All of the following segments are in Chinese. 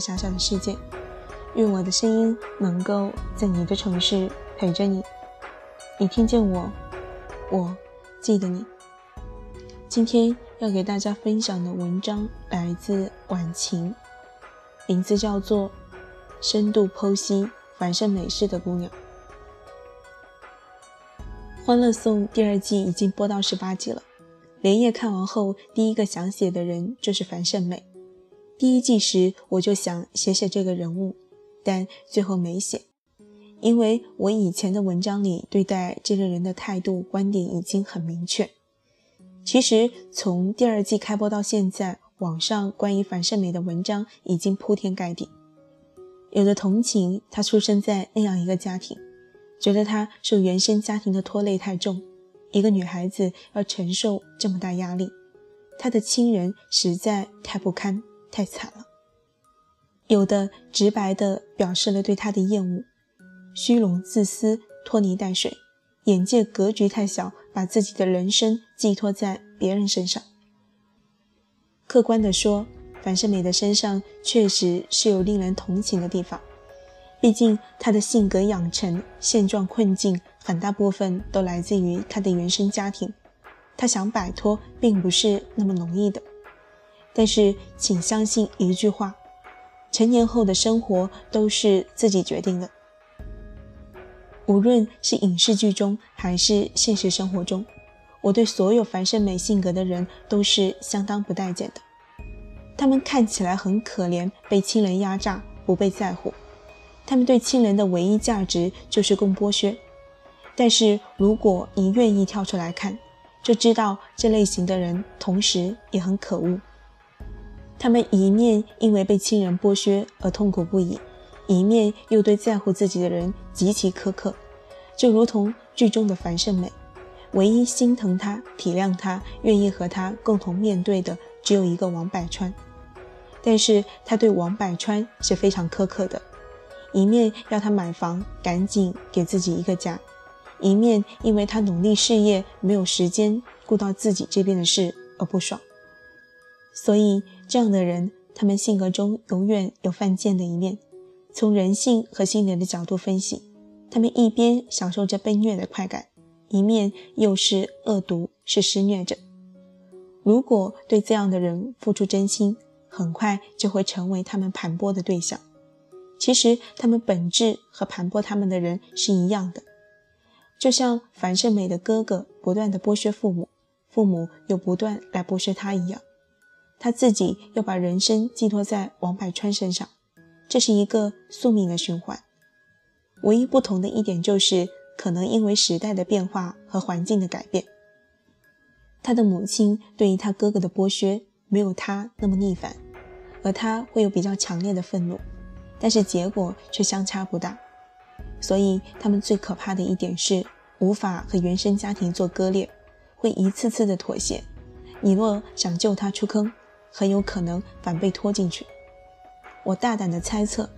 小小的世界。愿我的声音能够在你的城市陪着你。你听见我，我记得你。今天要给大家分享的文章来自晚晴，名字叫做《深度剖析繁盛美式的姑娘》。《欢乐颂》第二季已经播到十八集了。连夜看完后，第一个想写的人就是樊胜美。第一季时我就想写写这个人物，但最后没写，因为我以前的文章里对待这个人的态度观点已经很明确。其实从第二季开播到现在，网上关于樊胜美的文章已经铺天盖地，有的同情她出生在那样一个家庭，觉得她受原生家庭的拖累太重。一个女孩子要承受这么大压力，她的亲人实在太不堪、太惨了。有的直白地表示了对他的厌恶，虚荣、自私、拖泥带水，眼界格局太小，把自己的人生寄托在别人身上。客观地说，樊胜美的身上确实是有令人同情的地方。毕竟，她的性格养成、现状困境很大部分都来自于她的原生家庭，他想摆脱并不是那么容易的。但是，请相信一句话：成年后的生活都是自己决定的。无论是影视剧中还是现实生活中，我对所有樊胜美性格的人都是相当不待见的。他们看起来很可怜，被亲人压榨，不被在乎。他们对亲人的唯一价值就是供剥削，但是如果你愿意跳出来看，就知道这类型的人同时也很可恶。他们一面因为被亲人剥削而痛苦不已，一面又对在乎自己的人极其苛刻，就如同剧中的樊胜美，唯一心疼他、体谅他、愿意和他共同面对的只有一个王百川，但是他对王百川是非常苛刻的。一面要他买房，赶紧给自己一个家；一面因为他努力事业，没有时间顾到自己这边的事而不爽。所以，这样的人，他们性格中永远有犯贱的一面。从人性和心理的角度分析，他们一边享受着被虐的快感，一面又是恶毒，是施虐者。如果对这样的人付出真心，很快就会成为他们盘剥的对象。其实他们本质和盘剥他们的人是一样的，就像樊胜美的哥哥不断的剥削父母，父母又不断来剥削他一样，他自己又把人生寄托在王百川身上，这是一个宿命的循环。唯一不同的一点就是，可能因为时代的变化和环境的改变，他的母亲对于他哥哥的剥削没有他那么逆反，而他会有比较强烈的愤怒。但是结果却相差不大，所以他们最可怕的一点是无法和原生家庭做割裂，会一次次的妥协。你若想救他出坑，很有可能反被拖进去。我大胆的猜测，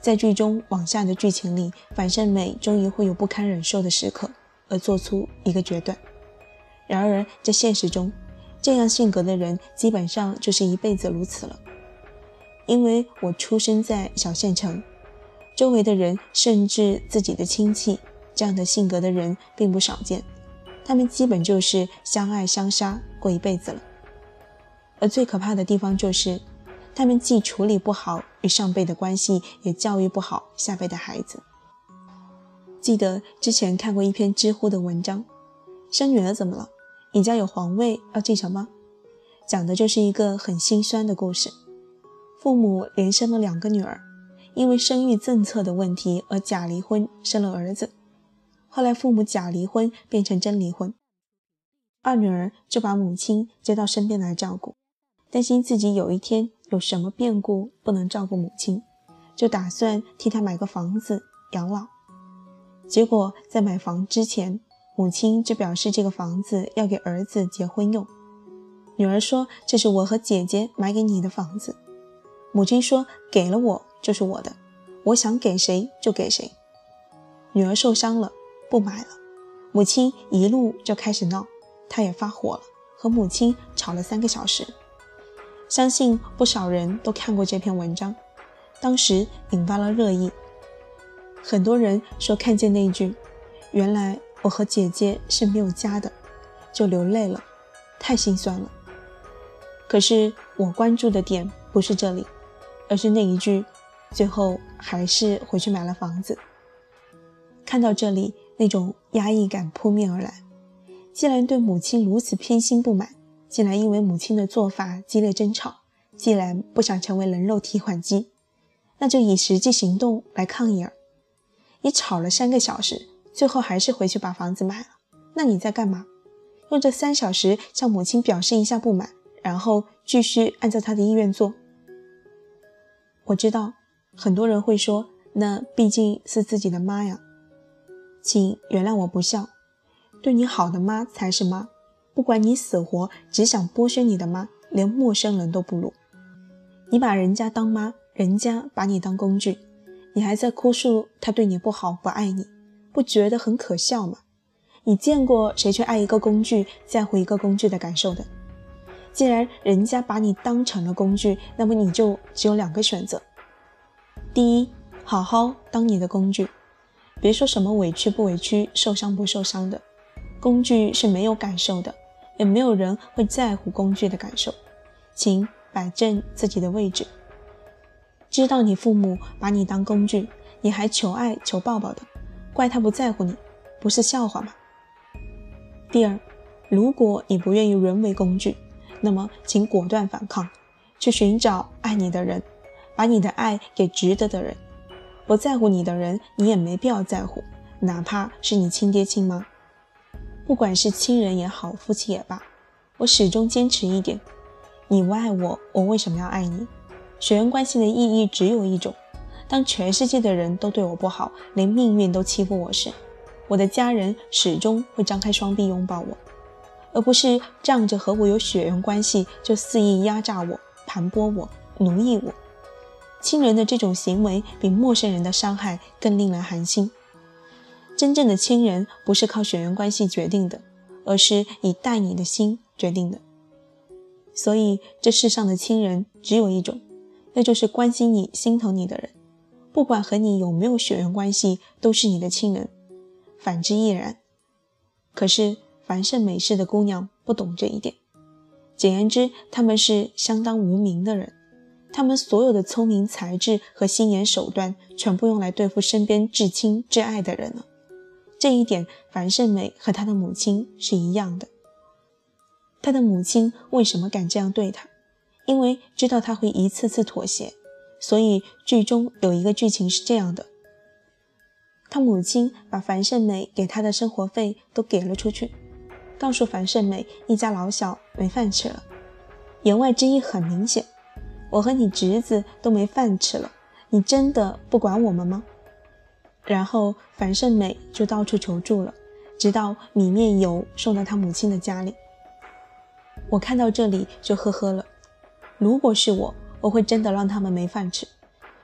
在剧中往下的剧情里，樊胜美终于会有不堪忍受的时刻，而做出一个决断。然而在现实中，这样性格的人基本上就是一辈子如此了。因为我出生在小县城，周围的人甚至自己的亲戚，这样的性格的人并不少见。他们基本就是相爱相杀过一辈子了。而最可怕的地方就是，他们既处理不好与上辈的关系，也教育不好下辈的孩子。记得之前看过一篇知乎的文章，生女儿怎么了？你家有皇位要继承吗？讲的就是一个很心酸的故事。父母连生了两个女儿，因为生育政策的问题而假离婚生了儿子。后来父母假离婚变成真离婚，二女儿就把母亲接到身边来照顾，担心自己有一天有什么变故不能照顾母亲，就打算替她买个房子养老。结果在买房之前，母亲就表示这个房子要给儿子结婚用。女儿说：“这是我和姐姐买给你的房子。”母亲说：“给了我就是我的，我想给谁就给谁。”女儿受伤了，不买了。母亲一路就开始闹，她也发火了，和母亲吵了三个小时。相信不少人都看过这篇文章，当时引发了热议。很多人说看见那句“原来我和姐姐是没有家的”，就流泪了，太心酸了。可是我关注的点不是这里，而是那一句“最后还是回去买了房子”。看到这里，那种压抑感扑面而来。既然对母亲如此偏心不满。既然因为母亲的做法激烈争吵，既然不想成为人肉提款机，那就以实际行动来抗议儿。你吵了三个小时，最后还是回去把房子买了，那你在干嘛？用这三小时向母亲表示一下不满，然后继续按照她的意愿做。我知道很多人会说，那毕竟是自己的妈呀，请原谅我不孝，对你好的妈才是妈。不管你死活，只想剥削你的妈，连陌生人都不如。你把人家当妈，人家把你当工具，你还在哭诉他对你不好、不爱你，不觉得很可笑吗？你见过谁去爱一个工具，在乎一个工具的感受的？既然人家把你当成了工具，那么你就只有两个选择：第一，好好当你的工具，别说什么委屈不委屈、受伤不受伤的，工具是没有感受的。也没有人会在乎工具的感受，请摆正自己的位置。知道你父母把你当工具，你还求爱求抱抱的，怪他不在乎你，不是笑话吗？第二，如果你不愿意沦为工具，那么请果断反抗，去寻找爱你的人，把你的爱给值得的人。不在乎你的人，你也没必要在乎，哪怕是你亲爹亲妈。不管是亲人也好，夫妻也罢，我始终坚持一点：你不爱我，我为什么要爱你？血缘关系的意义只有一种：当全世界的人都对我不好，连命运都欺负我时，我的家人始终会张开双臂拥抱我，而不是仗着和我有血缘关系就肆意压榨我、盘剥我、奴役我。亲人的这种行为比陌生人的伤害更令人寒心。真正的亲人不是靠血缘关系决定的，而是以待你的心决定的。所以这世上的亲人只有一种，那就是关心你、心疼你的人，不管和你有没有血缘关系，都是你的亲人。反之亦然。可是凡是美式的姑娘不懂这一点。简言之，他们是相当无名的人，他们所有的聪明才智和心眼手段，全部用来对付身边至亲至爱的人了。这一点，樊胜美和她的母亲是一样的。她的母亲为什么敢这样对她？因为知道她会一次次妥协，所以剧中有一个剧情是这样的：她母亲把樊胜美给她的生活费都给了出去，告诉樊胜美一家老小没饭吃了。言外之意很明显：我和你侄子都没饭吃了，你真的不管我们吗？然后樊胜美就到处求助了，直到米面油送到他母亲的家里。我看到这里就呵呵了。如果是我，我会真的让他们没饭吃。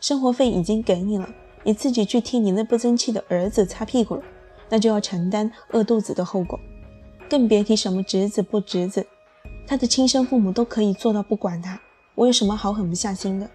生活费已经给你了，你自己去替你那不争气的儿子擦屁股了，那就要承担饿肚子的后果。更别提什么侄子不侄子，他的亲生父母都可以做到不管他，我有什么好狠不下心的？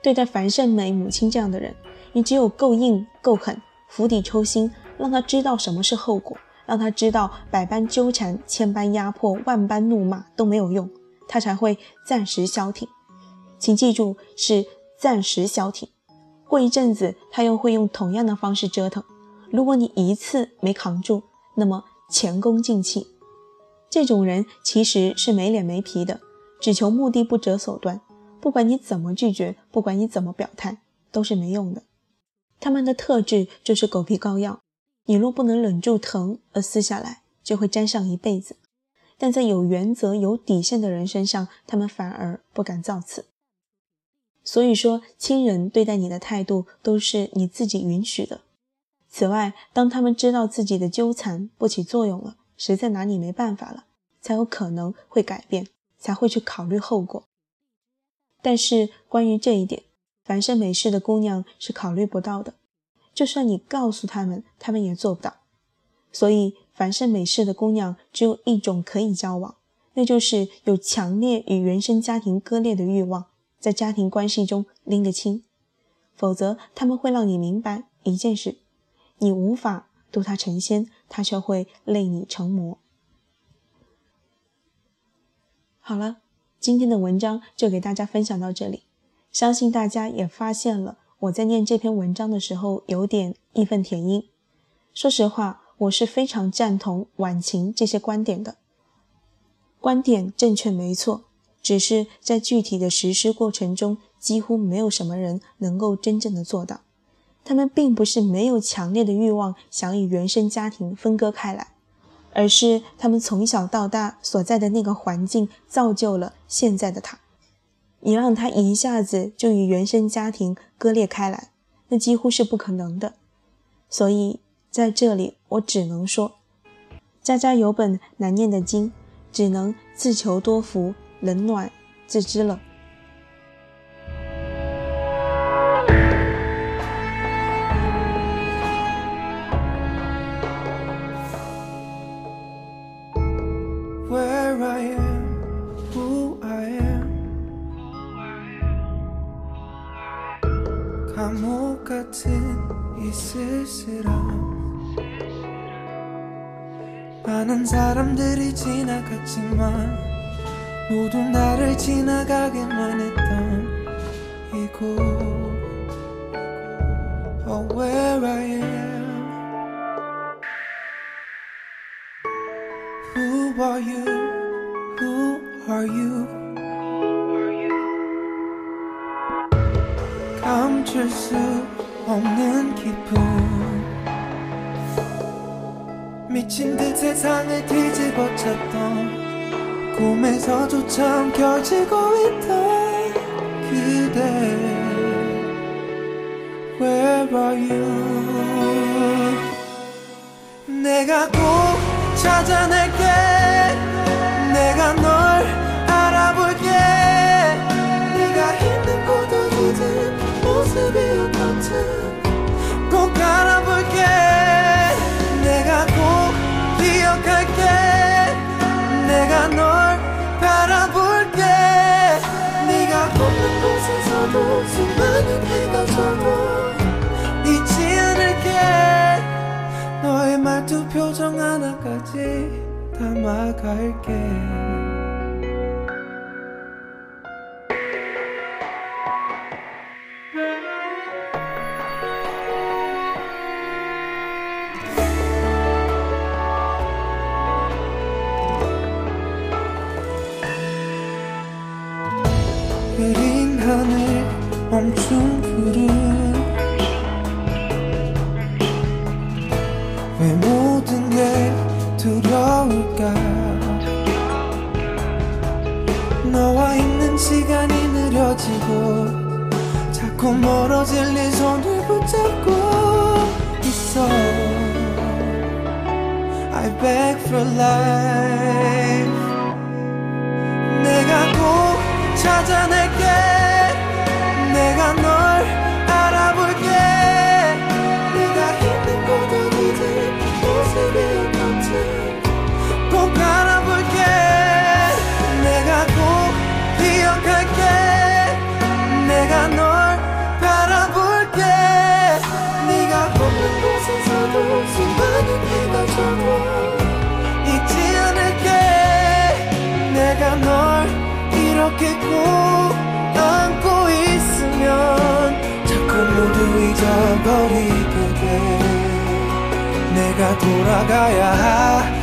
对待樊胜美母亲这样的人。你只有够硬、够狠，釜底抽薪，让他知道什么是后果，让他知道百般纠缠、千般压迫、万般怒骂都没有用，他才会暂时消停。请记住，是暂时消停。过一阵子，他又会用同样的方式折腾。如果你一次没扛住，那么前功尽弃。这种人其实是没脸没皮的，只求目的不择手段。不管你怎么拒绝，不管你怎么表态，都是没用的。他们的特质就是狗皮膏药，你若不能忍住疼而撕下来，就会粘上一辈子。但在有原则、有底线的人身上，他们反而不敢造次。所以说，亲人对待你的态度都是你自己允许的。此外，当他们知道自己的纠缠不起作用了，实在拿你没办法了，才有可能会改变，才会去考虑后果。但是关于这一点，凡是美式的姑娘是考虑不到的，就算你告诉他们，他们也做不到。所以，凡是美式的姑娘只有一种可以交往，那就是有强烈与原生家庭割裂的欲望，在家庭关系中拎得清。否则，他们会让你明白一件事：你无法度他成仙，他却会累你成魔。好了，今天的文章就给大家分享到这里。相信大家也发现了，我在念这篇文章的时候有点义愤填膺。说实话，我是非常赞同晚晴这些观点的。观点正确没错，只是在具体的实施过程中，几乎没有什么人能够真正的做到。他们并不是没有强烈的欲望想与原生家庭分割开来，而是他们从小到大所在的那个环境造就了现在的他。你让他一下子就与原生家庭割裂开来，那几乎是不可能的。所以在这里，我只能说，家家有本难念的经。只能自求多福，冷暖自知了。 많은 사람들이 지나갔지만 모두 나를 지나가게만 했던 이곳. Oh where I am 감출 수 없는 기분 미친 듯 세상을 뒤집어 쳤던 꿈에서조차 움켜쥐고 있던 그대. Where are you? 내가 꼭 찾아낼게 내 표정 하나까지 담아갈게. 흐린 하늘 멈춘 구름 있는 시간이 느려지고 자꾸 멀어질 네 손을 붙잡고 있어. I beg for life. 내가 꼭 찾아낼게. 내가 널 기억할게. 내가 널 바라볼게. 네가 없는 곳에서도 수많은 해가 져도 잊지 않을게. 내가 널 이렇게 꼭 안고 있으면 자꾸 모두 잊어버리게 돼. 내가 돌아가야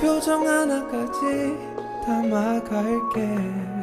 표정 하나까지 담아갈게